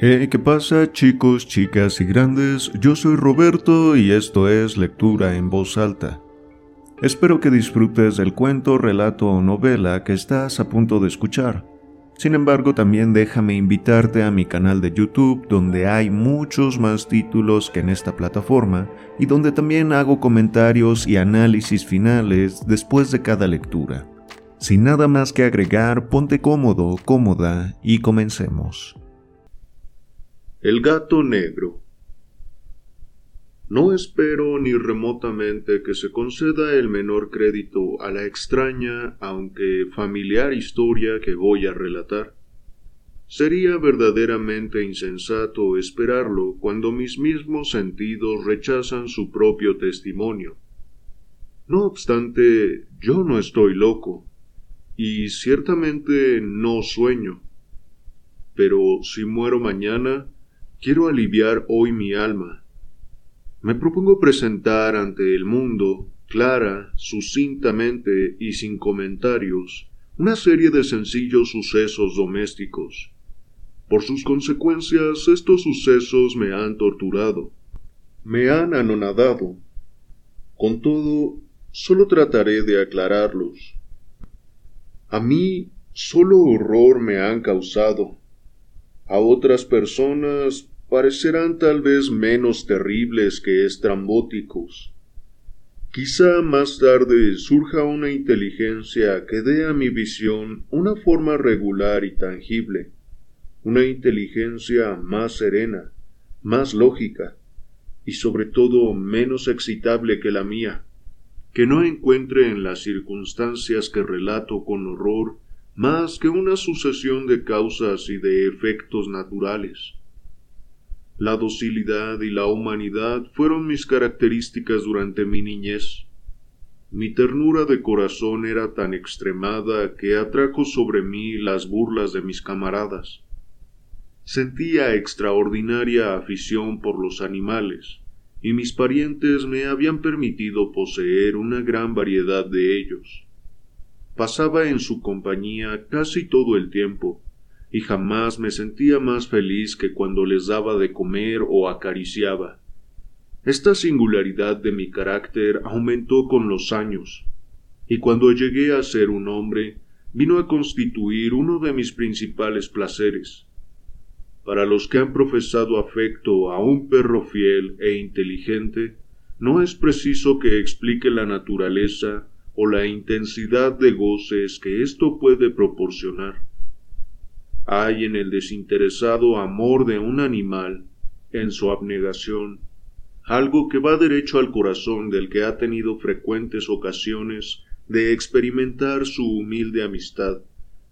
Hey, ¿qué pasa chicos, chicas y grandes? Yo soy Roberto y esto es Lectura en Voz Alta. Espero que disfrutes del cuento, relato o novela que estás a punto de escuchar. Sin embargo, también déjame invitarte a mi canal de YouTube donde hay muchos más títulos que en esta plataforma y donde también hago comentarios y análisis finales después de cada lectura. Sin nada más que agregar, ponte cómodo, cómoda y comencemos. El gato negro. No espero ni remotamente que se conceda el menor crédito a la extraña, aunque familiar historia que voy a relatar. Sería verdaderamente insensato esperarlo cuando mis mismos sentidos rechazan su propio testimonio. No obstante, yo no estoy loco, y ciertamente no sueño. Pero si muero mañana, Quiero aliviar hoy mi alma. Me propongo presentar ante el mundo, clara, sucintamente y sin comentarios, una serie de sencillos sucesos domésticos. Por sus consecuencias, estos sucesos me han torturado, me han anonadado. Con todo, solo trataré de aclararlos. A mí solo horror me han causado, a otras personas parecerán tal vez menos terribles que estrambóticos. Quizá más tarde surja una inteligencia que dé a mi visión una forma regular y tangible, una inteligencia más serena, más lógica, y sobre todo menos excitable que la mía, que no encuentre en las circunstancias que relato con horror más que una sucesión de causas y de efectos naturales. La docilidad y la humanidad fueron mis características durante mi niñez. Mi ternura de corazón era tan extremada que atrajo sobre mí las burlas de mis camaradas. Sentía extraordinaria afición por los animales, y mis parientes me habían permitido poseer una gran variedad de ellos pasaba en su compañía casi todo el tiempo, y jamás me sentía más feliz que cuando les daba de comer o acariciaba. Esta singularidad de mi carácter aumentó con los años, y cuando llegué a ser un hombre, vino a constituir uno de mis principales placeres. Para los que han profesado afecto a un perro fiel e inteligente, no es preciso que explique la naturaleza o la intensidad de goces que esto puede proporcionar. Hay en el desinteresado amor de un animal, en su abnegación, algo que va derecho al corazón del que ha tenido frecuentes ocasiones de experimentar su humilde amistad,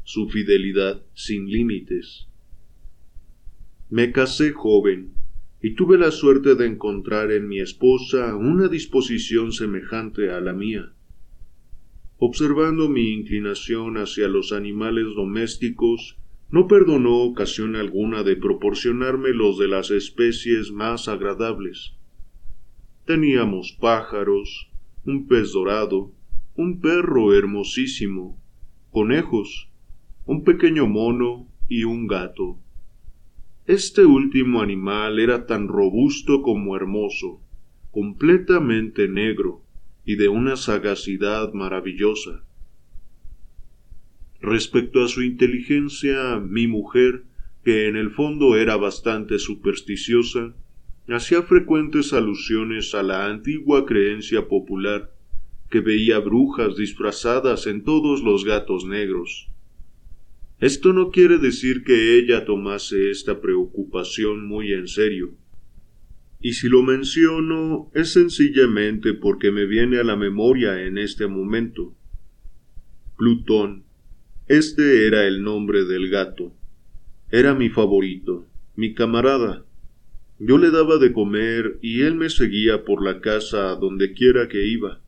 su fidelidad sin límites. Me casé joven y tuve la suerte de encontrar en mi esposa una disposición semejante a la mía observando mi inclinación hacia los animales domésticos, no perdonó ocasión alguna de proporcionarme los de las especies más agradables. Teníamos pájaros, un pez dorado, un perro hermosísimo, conejos, un pequeño mono y un gato. Este último animal era tan robusto como hermoso, completamente negro, y de una sagacidad maravillosa. Respecto a su inteligencia, mi mujer, que en el fondo era bastante supersticiosa, hacía frecuentes alusiones a la antigua creencia popular que veía brujas disfrazadas en todos los gatos negros. Esto no quiere decir que ella tomase esta preocupación muy en serio y si lo menciono es sencillamente porque me viene a la memoria en este momento. Plutón. Este era el nombre del gato. Era mi favorito, mi camarada. Yo le daba de comer y él me seguía por la casa donde quiera que iba.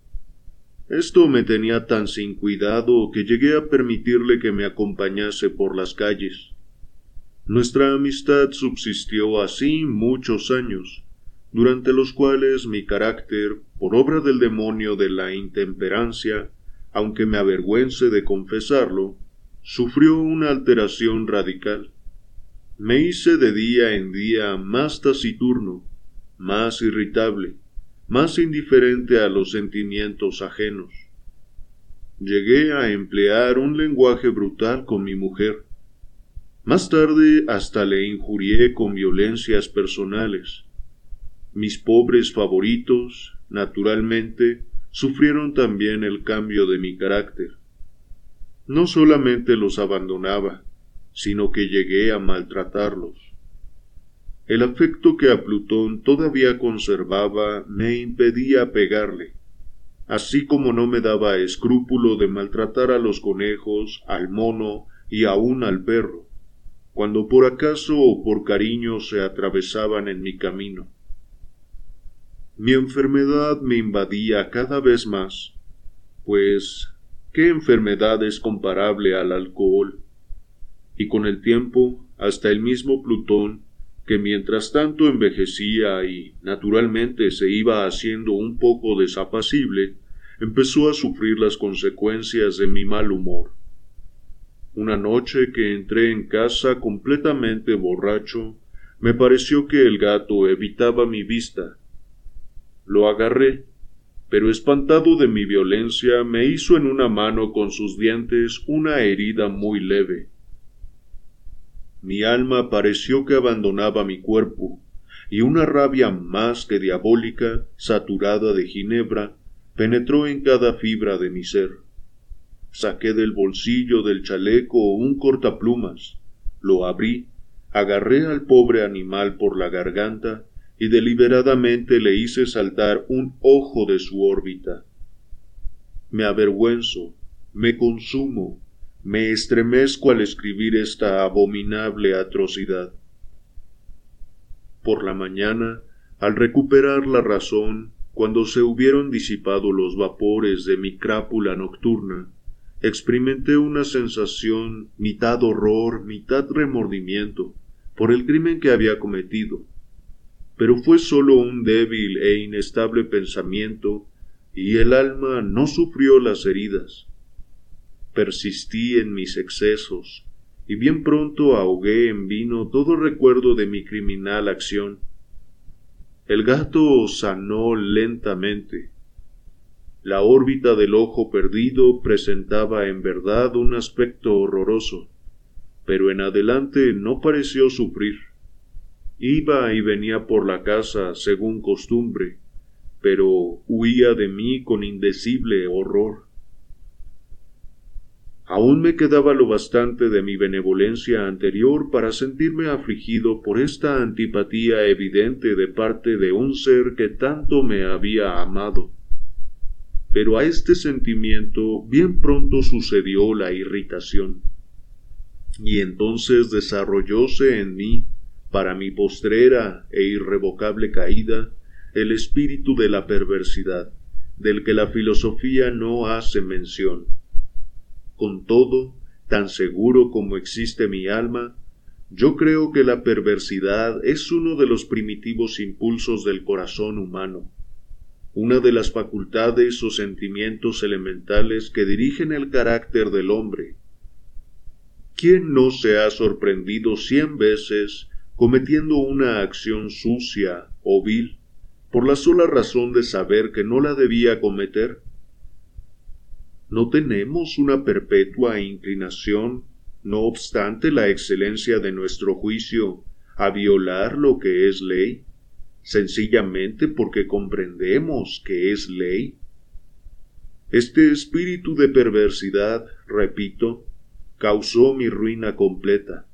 Esto me tenía tan sin cuidado que llegué a permitirle que me acompañase por las calles. Nuestra amistad subsistió así muchos años durante los cuales mi carácter, por obra del demonio de la intemperancia, aunque me avergüence de confesarlo, sufrió una alteración radical. Me hice de día en día más taciturno, más irritable, más indiferente a los sentimientos ajenos. Llegué a emplear un lenguaje brutal con mi mujer. Más tarde hasta le injurié con violencias personales. Mis pobres favoritos, naturalmente, sufrieron también el cambio de mi carácter. No solamente los abandonaba, sino que llegué a maltratarlos. El afecto que a Plutón todavía conservaba me impedía pegarle, así como no me daba escrúpulo de maltratar a los conejos, al mono y aun al perro, cuando por acaso o por cariño se atravesaban en mi camino. Mi enfermedad me invadía cada vez más, pues ¿qué enfermedad es comparable al alcohol? Y con el tiempo, hasta el mismo Plutón, que mientras tanto envejecía y naturalmente se iba haciendo un poco desapacible, empezó a sufrir las consecuencias de mi mal humor. Una noche que entré en casa completamente borracho, me pareció que el gato evitaba mi vista lo agarré, pero espantado de mi violencia me hizo en una mano con sus dientes una herida muy leve. Mi alma pareció que abandonaba mi cuerpo, y una rabia más que diabólica, saturada de ginebra, penetró en cada fibra de mi ser. Saqué del bolsillo del chaleco un cortaplumas, lo abrí, agarré al pobre animal por la garganta y deliberadamente le hice saltar un ojo de su órbita. Me avergüenzo, me consumo, me estremezco al escribir esta abominable atrocidad. Por la mañana, al recuperar la razón, cuando se hubieron disipado los vapores de mi crápula nocturna, experimenté una sensación mitad horror, mitad remordimiento, por el crimen que había cometido, pero fue sólo un débil e inestable pensamiento, y el alma no sufrió las heridas. Persistí en mis excesos, y bien pronto ahogué en vino todo recuerdo de mi criminal acción. El gato sanó lentamente. La órbita del ojo perdido presentaba en verdad un aspecto horroroso, pero en adelante no pareció sufrir. Iba y venía por la casa según costumbre, pero huía de mí con indecible horror. Aún me quedaba lo bastante de mi benevolencia anterior para sentirme afligido por esta antipatía evidente de parte de un ser que tanto me había amado. Pero a este sentimiento bien pronto sucedió la irritación, y entonces desarrollóse en mí para mi postrera e irrevocable caída, el espíritu de la perversidad, del que la filosofía no hace mención. Con todo, tan seguro como existe mi alma, yo creo que la perversidad es uno de los primitivos impulsos del corazón humano, una de las facultades o sentimientos elementales que dirigen el carácter del hombre. ¿Quién no se ha sorprendido cien veces cometiendo una acción sucia o vil, por la sola razón de saber que no la debía cometer? ¿No tenemos una perpetua inclinación, no obstante la excelencia de nuestro juicio, a violar lo que es ley, sencillamente porque comprendemos que es ley? Este espíritu de perversidad, repito, causó mi ruina completa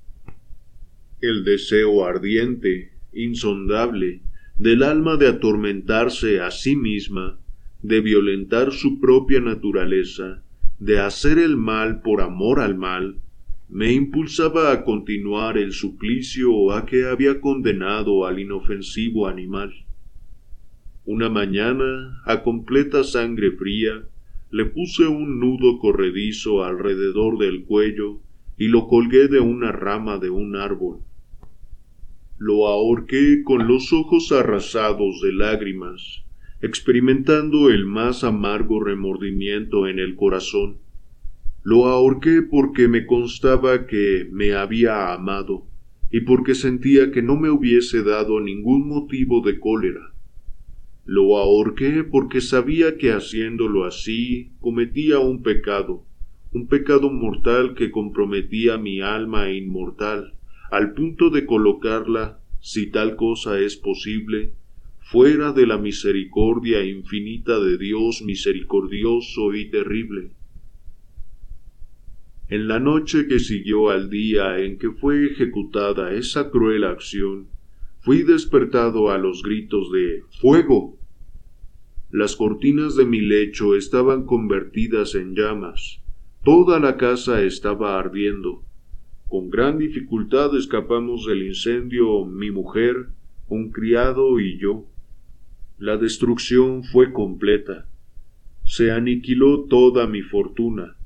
el deseo ardiente, insondable, del alma de atormentarse a sí misma, de violentar su propia naturaleza, de hacer el mal por amor al mal, me impulsaba a continuar el suplicio a que había condenado al inofensivo animal. Una mañana, a completa sangre fría, le puse un nudo corredizo alrededor del cuello y lo colgué de una rama de un árbol lo ahorqué con los ojos arrasados de lágrimas, experimentando el más amargo remordimiento en el corazón. Lo ahorqué porque me constaba que me había amado y porque sentía que no me hubiese dado ningún motivo de cólera. Lo ahorqué porque sabía que haciéndolo así cometía un pecado, un pecado mortal que comprometía mi alma inmortal, al punto de colocarla, si tal cosa es posible, fuera de la misericordia infinita de Dios misericordioso y terrible. En la noche que siguió al día en que fue ejecutada esa cruel acción, fui despertado a los gritos de ¡Fuego! Las cortinas de mi lecho estaban convertidas en llamas. Toda la casa estaba ardiendo. Con gran dificultad escapamos del incendio mi mujer, un criado y yo. La destrucción fue completa. Se aniquiló toda mi fortuna.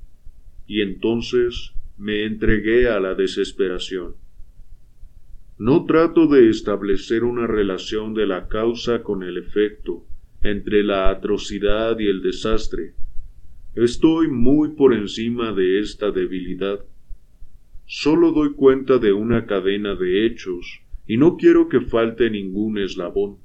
Y entonces me entregué a la desesperación. No trato de establecer una relación de la causa con el efecto, entre la atrocidad y el desastre. Estoy muy por encima de esta debilidad. Solo doy cuenta de una cadena de hechos y no quiero que falte ningún eslabón.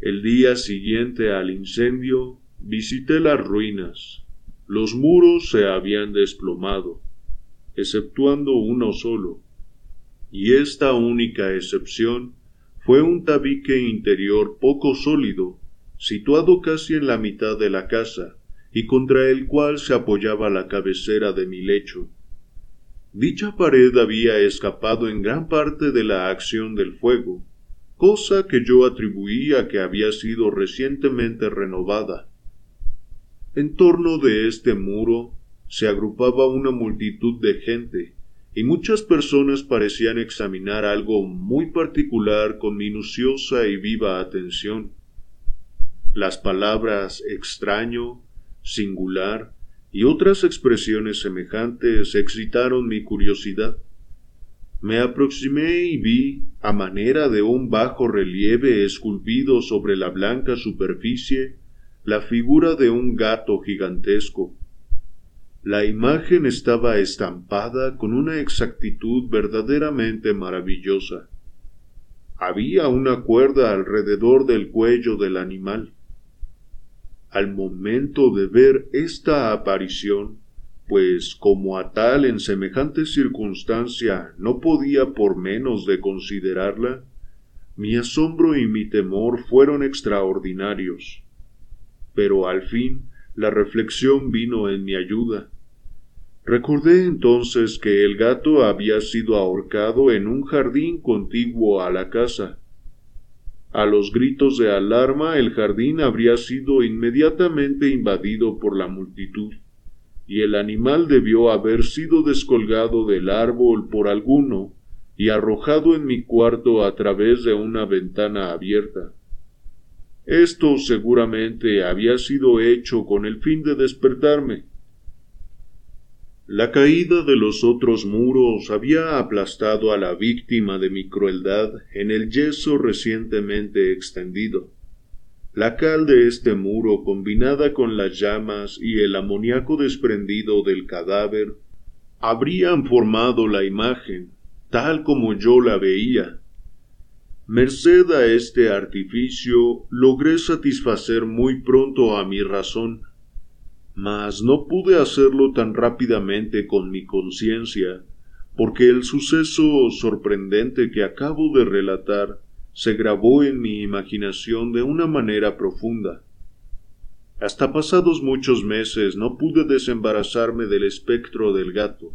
El día siguiente al incendio visité las ruinas. Los muros se habían desplomado, exceptuando uno solo, y esta única excepción fue un tabique interior poco sólido, situado casi en la mitad de la casa, y contra el cual se apoyaba la cabecera de mi lecho. Dicha pared había escapado en gran parte de la acción del fuego, cosa que yo atribuía que había sido recientemente renovada. En torno de este muro se agrupaba una multitud de gente, y muchas personas parecían examinar algo muy particular con minuciosa y viva atención. Las palabras extraño, singular y otras expresiones semejantes excitaron mi curiosidad. Me aproximé y vi, a manera de un bajo relieve esculpido sobre la blanca superficie, la figura de un gato gigantesco, la imagen estaba estampada con una exactitud verdaderamente maravillosa. Había una cuerda alrededor del cuello del animal. Al momento de ver esta aparición, pues como a tal en semejante circunstancia no podía por menos de considerarla, mi asombro y mi temor fueron extraordinarios. Pero al fin la reflexión vino en mi ayuda. Recordé entonces que el gato había sido ahorcado en un jardín contiguo a la casa. A los gritos de alarma el jardín habría sido inmediatamente invadido por la multitud, y el animal debió haber sido descolgado del árbol por alguno y arrojado en mi cuarto a través de una ventana abierta. Esto seguramente había sido hecho con el fin de despertarme. La caída de los otros muros había aplastado a la víctima de mi crueldad en el yeso recientemente extendido. La cal de este muro, combinada con las llamas y el amoníaco desprendido del cadáver, habrían formado la imagen, tal como yo la veía, Merced a este artificio logré satisfacer muy pronto a mi razón, mas no pude hacerlo tan rápidamente con mi conciencia, porque el suceso sorprendente que acabo de relatar se grabó en mi imaginación de una manera profunda. Hasta pasados muchos meses no pude desembarazarme del espectro del gato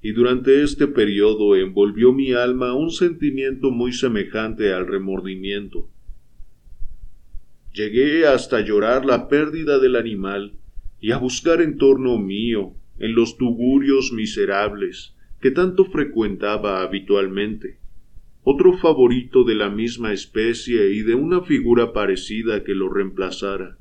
y durante este periodo envolvió mi alma un sentimiento muy semejante al remordimiento. Llegué hasta llorar la pérdida del animal y a buscar en torno mío, en los tugurios miserables que tanto frecuentaba habitualmente, otro favorito de la misma especie y de una figura parecida que lo reemplazara.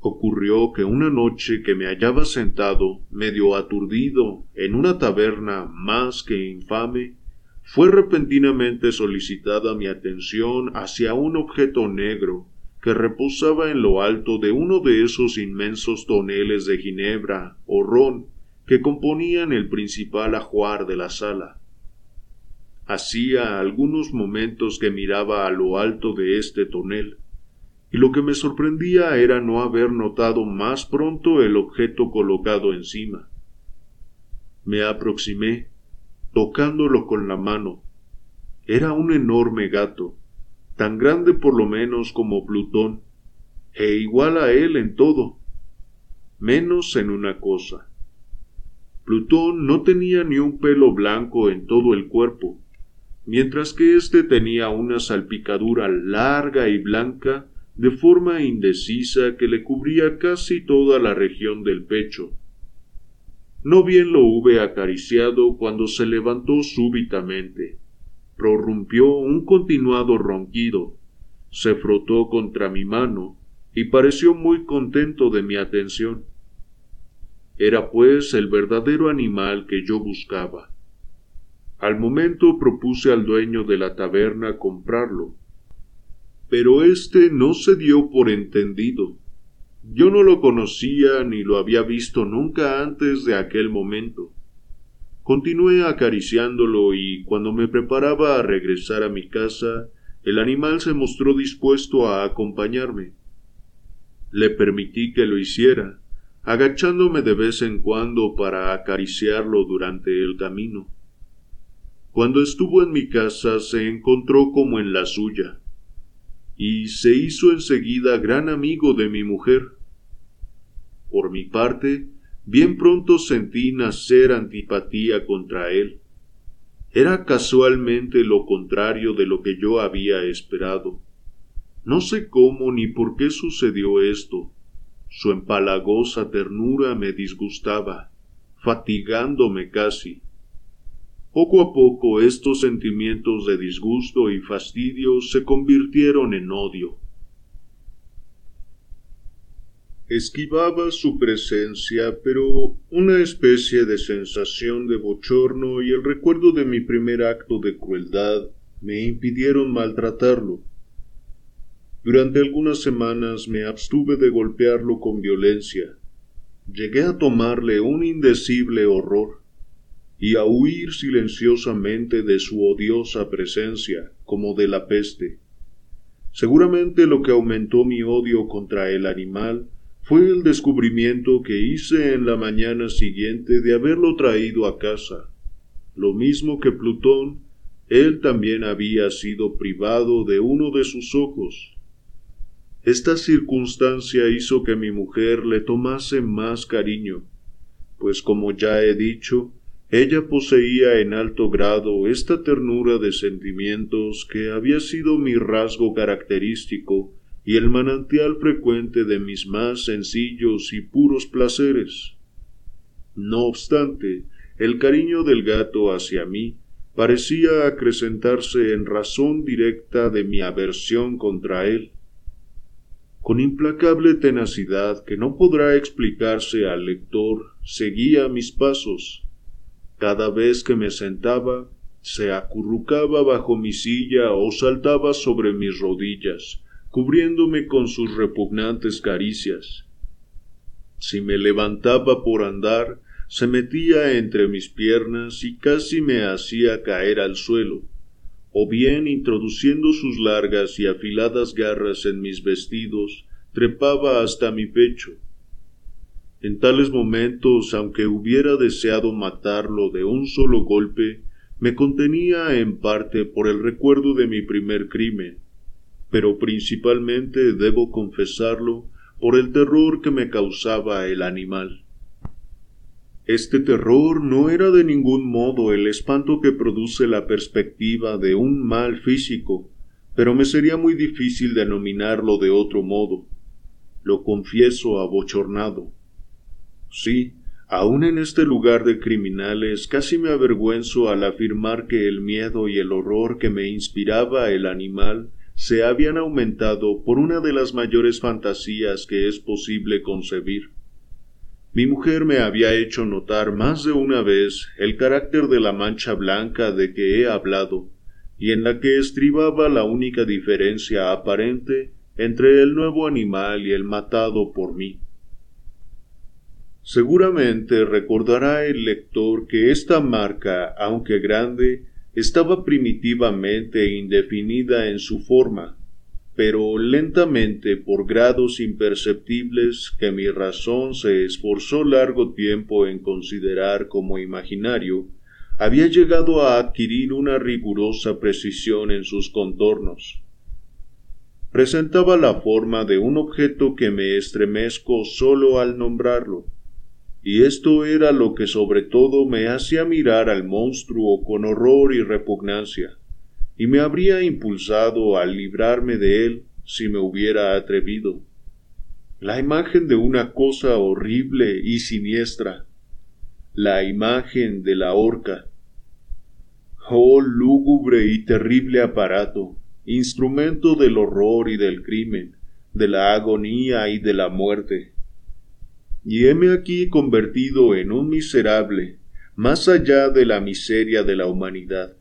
Ocurrió que una noche que me hallaba sentado, medio aturdido, en una taberna más que infame, fue repentinamente solicitada mi atención hacia un objeto negro que reposaba en lo alto de uno de esos inmensos toneles de ginebra o ron que componían el principal ajuar de la sala. Hacía algunos momentos que miraba a lo alto de este tonel, y lo que me sorprendía era no haber notado más pronto el objeto colocado encima. Me aproximé, tocándolo con la mano. Era un enorme gato, tan grande por lo menos como Plutón, e igual a él en todo, menos en una cosa. Plutón no tenía ni un pelo blanco en todo el cuerpo, mientras que éste tenía una salpicadura larga y blanca de forma indecisa que le cubría casi toda la región del pecho. No bien lo hube acariciado cuando se levantó súbitamente, prorrumpió un continuado ronquido, se frotó contra mi mano y pareció muy contento de mi atención. Era pues el verdadero animal que yo buscaba. Al momento propuse al dueño de la taberna comprarlo, pero éste no se dio por entendido. Yo no lo conocía ni lo había visto nunca antes de aquel momento. Continué acariciándolo y cuando me preparaba a regresar a mi casa, el animal se mostró dispuesto a acompañarme. Le permití que lo hiciera, agachándome de vez en cuando para acariciarlo durante el camino. Cuando estuvo en mi casa se encontró como en la suya, y se hizo enseguida gran amigo de mi mujer. Por mi parte, bien pronto sentí nacer antipatía contra él. Era casualmente lo contrario de lo que yo había esperado. No sé cómo ni por qué sucedió esto, su empalagosa ternura me disgustaba, fatigándome casi. Poco a poco estos sentimientos de disgusto y fastidio se convirtieron en odio. Esquivaba su presencia, pero una especie de sensación de bochorno y el recuerdo de mi primer acto de crueldad me impidieron maltratarlo. Durante algunas semanas me abstuve de golpearlo con violencia. Llegué a tomarle un indecible horror y a huir silenciosamente de su odiosa presencia como de la peste. Seguramente lo que aumentó mi odio contra el animal fue el descubrimiento que hice en la mañana siguiente de haberlo traído a casa. Lo mismo que Plutón, él también había sido privado de uno de sus ojos, esta circunstancia hizo que mi mujer le tomase más cariño, pues como ya he dicho, ella poseía en alto grado esta ternura de sentimientos que había sido mi rasgo característico y el manantial frecuente de mis más sencillos y puros placeres. No obstante, el cariño del gato hacia mí parecía acrecentarse en razón directa de mi aversión contra él con implacable tenacidad que no podrá explicarse al lector, seguía mis pasos. Cada vez que me sentaba, se acurrucaba bajo mi silla o saltaba sobre mis rodillas, cubriéndome con sus repugnantes caricias. Si me levantaba por andar, se metía entre mis piernas y casi me hacía caer al suelo o bien introduciendo sus largas y afiladas garras en mis vestidos, trepaba hasta mi pecho. En tales momentos, aunque hubiera deseado matarlo de un solo golpe, me contenía en parte por el recuerdo de mi primer crimen, pero principalmente debo confesarlo por el terror que me causaba el animal. Este terror no era de ningún modo el espanto que produce la perspectiva de un mal físico, pero me sería muy difícil denominarlo de otro modo. Lo confieso abochornado. Sí, aun en este lugar de criminales casi me avergüenzo al afirmar que el miedo y el horror que me inspiraba el animal se habían aumentado por una de las mayores fantasías que es posible concebir. Mi mujer me había hecho notar más de una vez el carácter de la mancha blanca de que he hablado, y en la que estribaba la única diferencia aparente entre el nuevo animal y el matado por mí. Seguramente recordará el lector que esta marca, aunque grande, estaba primitivamente indefinida en su forma, pero lentamente por grados imperceptibles que mi razón se esforzó largo tiempo en considerar como imaginario, había llegado a adquirir una rigurosa precisión en sus contornos. Presentaba la forma de un objeto que me estremezco solo al nombrarlo, y esto era lo que sobre todo me hacía mirar al monstruo con horror y repugnancia y me habría impulsado a librarme de él si me hubiera atrevido. La imagen de una cosa horrible y siniestra, la imagen de la horca. Oh lúgubre y terrible aparato, instrumento del horror y del crimen, de la agonía y de la muerte. Y heme aquí convertido en un miserable, más allá de la miseria de la humanidad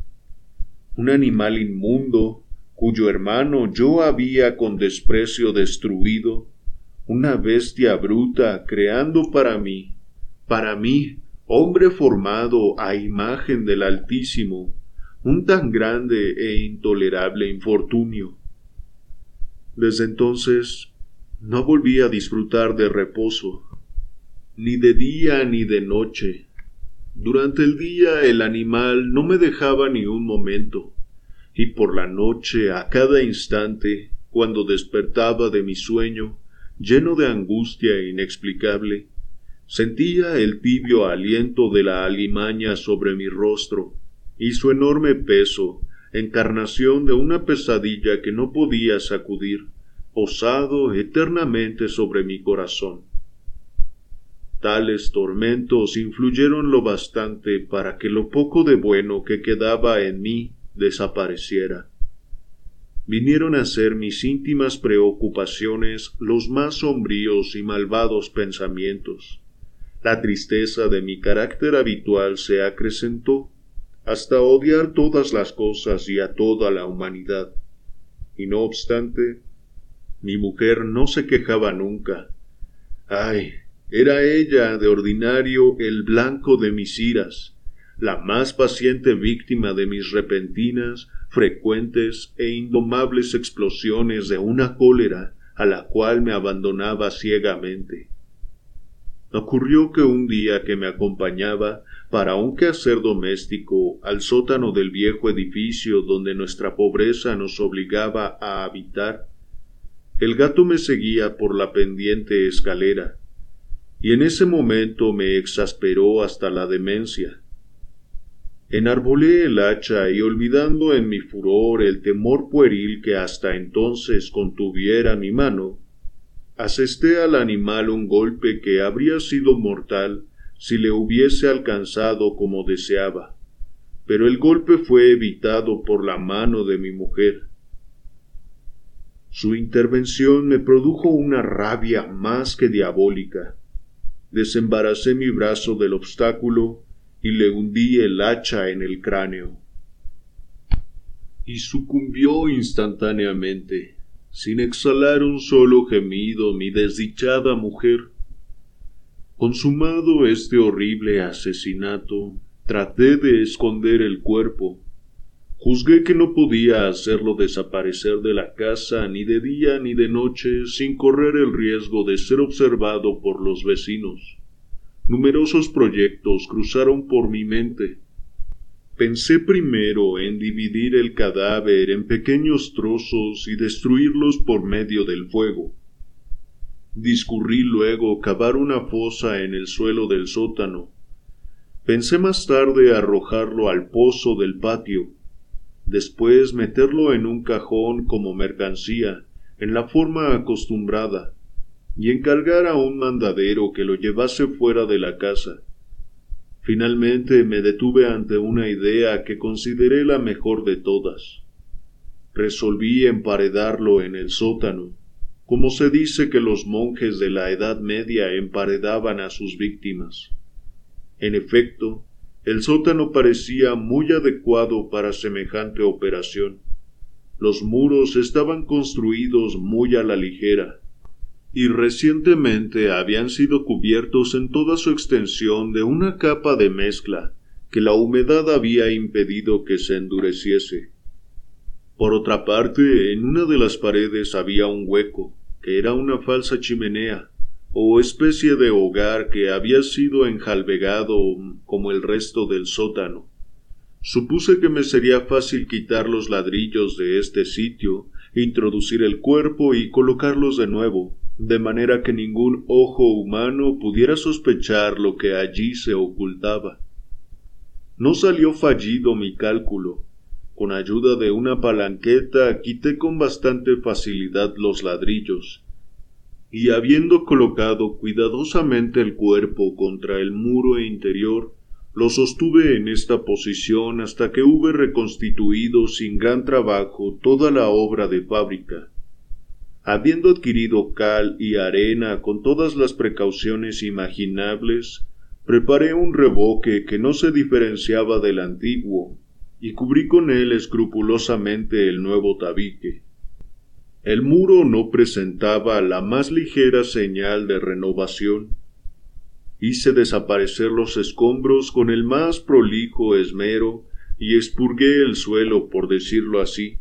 un animal inmundo, cuyo hermano yo había con desprecio destruido, una bestia bruta creando para mí, para mí, hombre formado a imagen del Altísimo, un tan grande e intolerable infortunio. Desde entonces no volví a disfrutar de reposo, ni de día ni de noche, durante el día el animal no me dejaba ni un momento, y por la noche a cada instante, cuando despertaba de mi sueño, lleno de angustia inexplicable, sentía el tibio aliento de la alimaña sobre mi rostro, y su enorme peso, encarnación de una pesadilla que no podía sacudir, posado eternamente sobre mi corazón. Tales tormentos influyeron lo bastante para que lo poco de bueno que quedaba en mí desapareciera. Vinieron a ser mis íntimas preocupaciones los más sombríos y malvados pensamientos. La tristeza de mi carácter habitual se acrecentó hasta odiar todas las cosas y a toda la humanidad. Y no obstante, mi mujer no se quejaba nunca. Ay, era ella de ordinario el blanco de mis iras, la más paciente víctima de mis repentinas, frecuentes e indomables explosiones de una cólera a la cual me abandonaba ciegamente. Ocurrió que un día que me acompañaba para un quehacer doméstico al sótano del viejo edificio donde nuestra pobreza nos obligaba a habitar, el gato me seguía por la pendiente escalera, y en ese momento me exasperó hasta la demencia. Enarbolé el hacha y olvidando en mi furor el temor pueril que hasta entonces contuviera mi mano, asesté al animal un golpe que habría sido mortal si le hubiese alcanzado como deseaba, pero el golpe fue evitado por la mano de mi mujer. Su intervención me produjo una rabia más que diabólica desembaracé mi brazo del obstáculo y le hundí el hacha en el cráneo. Y sucumbió instantáneamente, sin exhalar un solo gemido, mi desdichada mujer. Consumado este horrible asesinato, traté de esconder el cuerpo, Juzgué que no podía hacerlo desaparecer de la casa ni de día ni de noche sin correr el riesgo de ser observado por los vecinos. Numerosos proyectos cruzaron por mi mente. Pensé primero en dividir el cadáver en pequeños trozos y destruirlos por medio del fuego. Discurrí luego cavar una fosa en el suelo del sótano. Pensé más tarde arrojarlo al pozo del patio después meterlo en un cajón como mercancía, en la forma acostumbrada, y encargar a un mandadero que lo llevase fuera de la casa. Finalmente me detuve ante una idea que consideré la mejor de todas. Resolví emparedarlo en el sótano, como se dice que los monjes de la Edad Media emparedaban a sus víctimas. En efecto, el sótano parecía muy adecuado para semejante operación. Los muros estaban construidos muy a la ligera, y recientemente habían sido cubiertos en toda su extensión de una capa de mezcla que la humedad había impedido que se endureciese. Por otra parte, en una de las paredes había un hueco, que era una falsa chimenea, o especie de hogar que había sido enjalbegado como el resto del sótano. Supuse que me sería fácil quitar los ladrillos de este sitio, introducir el cuerpo y colocarlos de nuevo, de manera que ningún ojo humano pudiera sospechar lo que allí se ocultaba. No salió fallido mi cálculo. Con ayuda de una palanqueta quité con bastante facilidad los ladrillos, y habiendo colocado cuidadosamente el cuerpo contra el muro interior, lo sostuve en esta posición hasta que hube reconstituido sin gran trabajo toda la obra de fábrica. Habiendo adquirido cal y arena con todas las precauciones imaginables, preparé un reboque que no se diferenciaba del antiguo, y cubrí con él escrupulosamente el nuevo tabique. El muro no presentaba la más ligera señal de renovación. Hice desaparecer los escombros con el más prolijo esmero y expurgué el suelo, por decirlo así.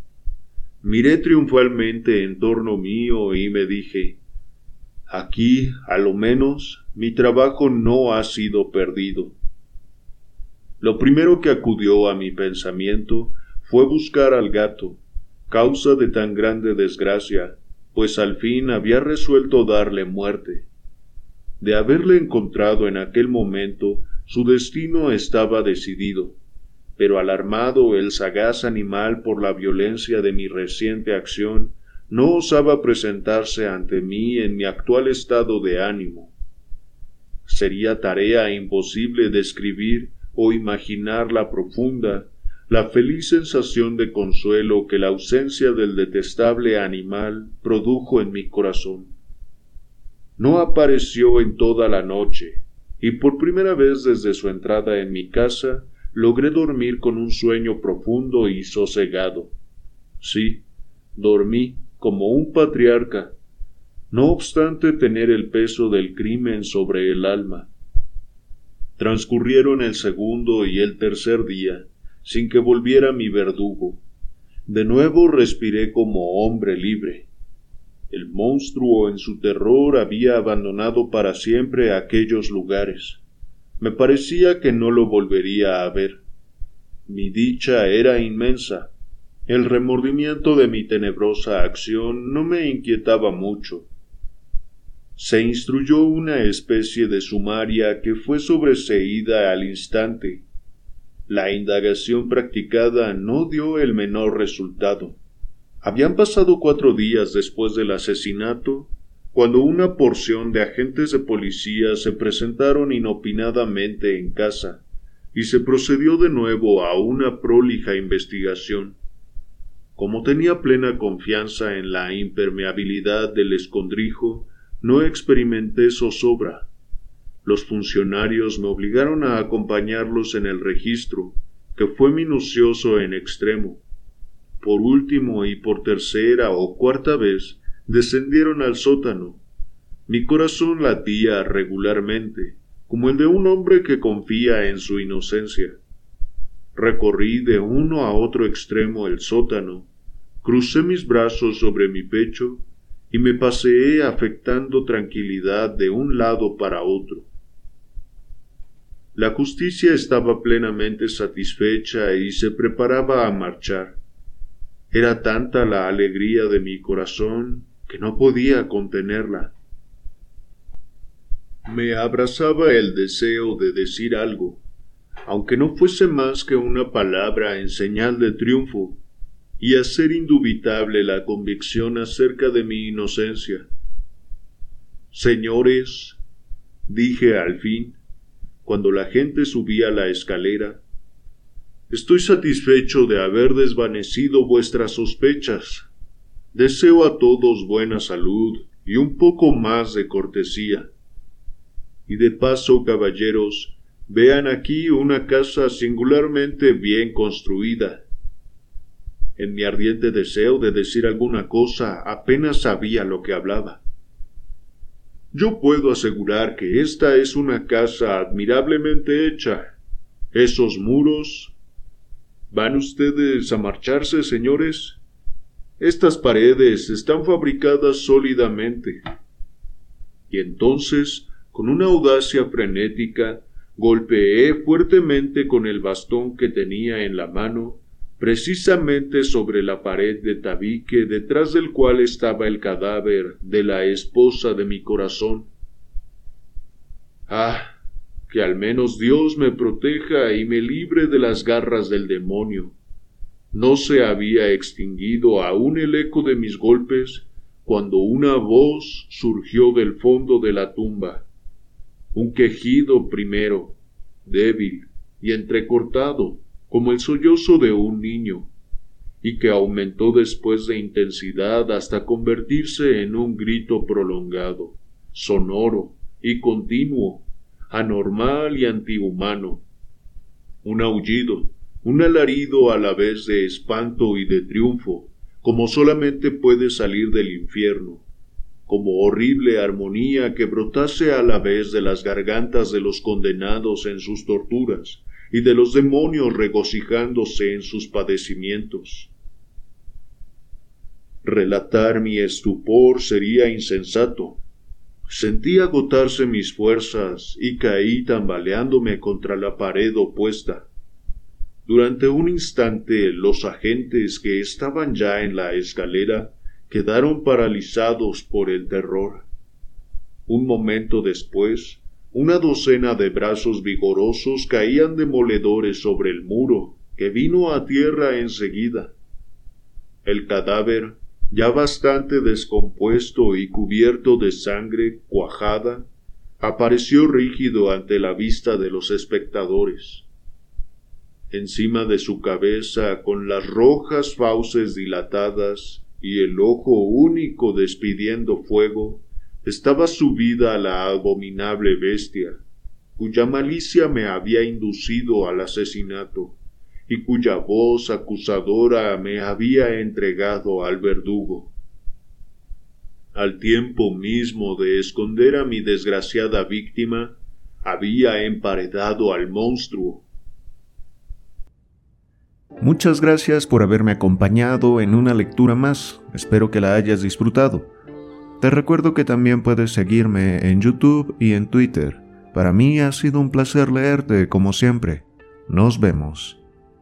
Miré triunfalmente en torno mío y me dije Aquí, a lo menos, mi trabajo no ha sido perdido. Lo primero que acudió a mi pensamiento fue buscar al gato, causa de tan grande desgracia, pues al fin había resuelto darle muerte. De haberle encontrado en aquel momento, su destino estaba decidido, pero alarmado el sagaz animal por la violencia de mi reciente acción, no osaba presentarse ante mí en mi actual estado de ánimo. Sería tarea imposible describir o imaginar la profunda, la feliz sensación de consuelo que la ausencia del detestable animal produjo en mi corazón. No apareció en toda la noche, y por primera vez desde su entrada en mi casa logré dormir con un sueño profundo y sosegado. Sí, dormí como un patriarca, no obstante tener el peso del crimen sobre el alma. Transcurrieron el segundo y el tercer día, sin que volviera mi verdugo. De nuevo respiré como hombre libre. El monstruo en su terror había abandonado para siempre aquellos lugares. Me parecía que no lo volvería a ver. Mi dicha era inmensa, el remordimiento de mi tenebrosa acción no me inquietaba mucho. Se instruyó una especie de sumaria que fue sobreseída al instante. La indagación practicada no dio el menor resultado. Habían pasado cuatro días después del asesinato cuando una porción de agentes de policía se presentaron inopinadamente en casa y se procedió de nuevo a una prolija investigación. Como tenía plena confianza en la impermeabilidad del escondrijo, no experimenté zozobra. Los funcionarios me obligaron a acompañarlos en el registro, que fue minucioso en extremo. Por último y por tercera o cuarta vez descendieron al sótano. Mi corazón latía regularmente, como el de un hombre que confía en su inocencia. Recorrí de uno a otro extremo el sótano, crucé mis brazos sobre mi pecho y me paseé afectando tranquilidad de un lado para otro. La justicia estaba plenamente satisfecha y se preparaba a marchar. Era tanta la alegría de mi corazón que no podía contenerla. Me abrazaba el deseo de decir algo, aunque no fuese más que una palabra en señal de triunfo, y hacer indubitable la convicción acerca de mi inocencia. Señores, dije al fin, cuando la gente subía la escalera, estoy satisfecho de haber desvanecido vuestras sospechas. Deseo a todos buena salud y un poco más de cortesía. Y de paso, caballeros, Vean aquí una casa singularmente bien construida. En mi ardiente deseo de decir alguna cosa apenas sabía lo que hablaba. Yo puedo asegurar que esta es una casa admirablemente hecha. Esos muros... ¿Van ustedes a marcharse, señores? Estas paredes están fabricadas sólidamente. Y entonces, con una audacia frenética, golpeé fuertemente con el bastón que tenía en la mano precisamente sobre la pared de tabique detrás del cual estaba el cadáver de la esposa de mi corazón. Ah, que al menos Dios me proteja y me libre de las garras del demonio. No se había extinguido aún el eco de mis golpes cuando una voz surgió del fondo de la tumba. Un quejido primero, débil y entrecortado, como el sollozo de un niño, y que aumentó después de intensidad hasta convertirse en un grito prolongado, sonoro y continuo, anormal y antihumano. Un aullido, un alarido a la vez de espanto y de triunfo, como solamente puede salir del infierno, como horrible armonía que brotase a la vez de las gargantas de los condenados en sus torturas, y de los demonios regocijándose en sus padecimientos. Relatar mi estupor sería insensato. Sentí agotarse mis fuerzas y caí tambaleándome contra la pared opuesta. Durante un instante los agentes que estaban ya en la escalera quedaron paralizados por el terror. Un momento después una docena de brazos vigorosos caían demoledores sobre el muro, que vino a tierra enseguida. El cadáver, ya bastante descompuesto y cubierto de sangre cuajada, apareció rígido ante la vista de los espectadores. Encima de su cabeza, con las rojas fauces dilatadas y el ojo único despidiendo fuego, estaba subida la abominable bestia, cuya malicia me había inducido al asesinato, y cuya voz acusadora me había entregado al verdugo. Al tiempo mismo de esconder a mi desgraciada víctima, había emparedado al monstruo. Muchas gracias por haberme acompañado en una lectura más. Espero que la hayas disfrutado. Te recuerdo que también puedes seguirme en YouTube y en Twitter. Para mí ha sido un placer leerte como siempre. Nos vemos.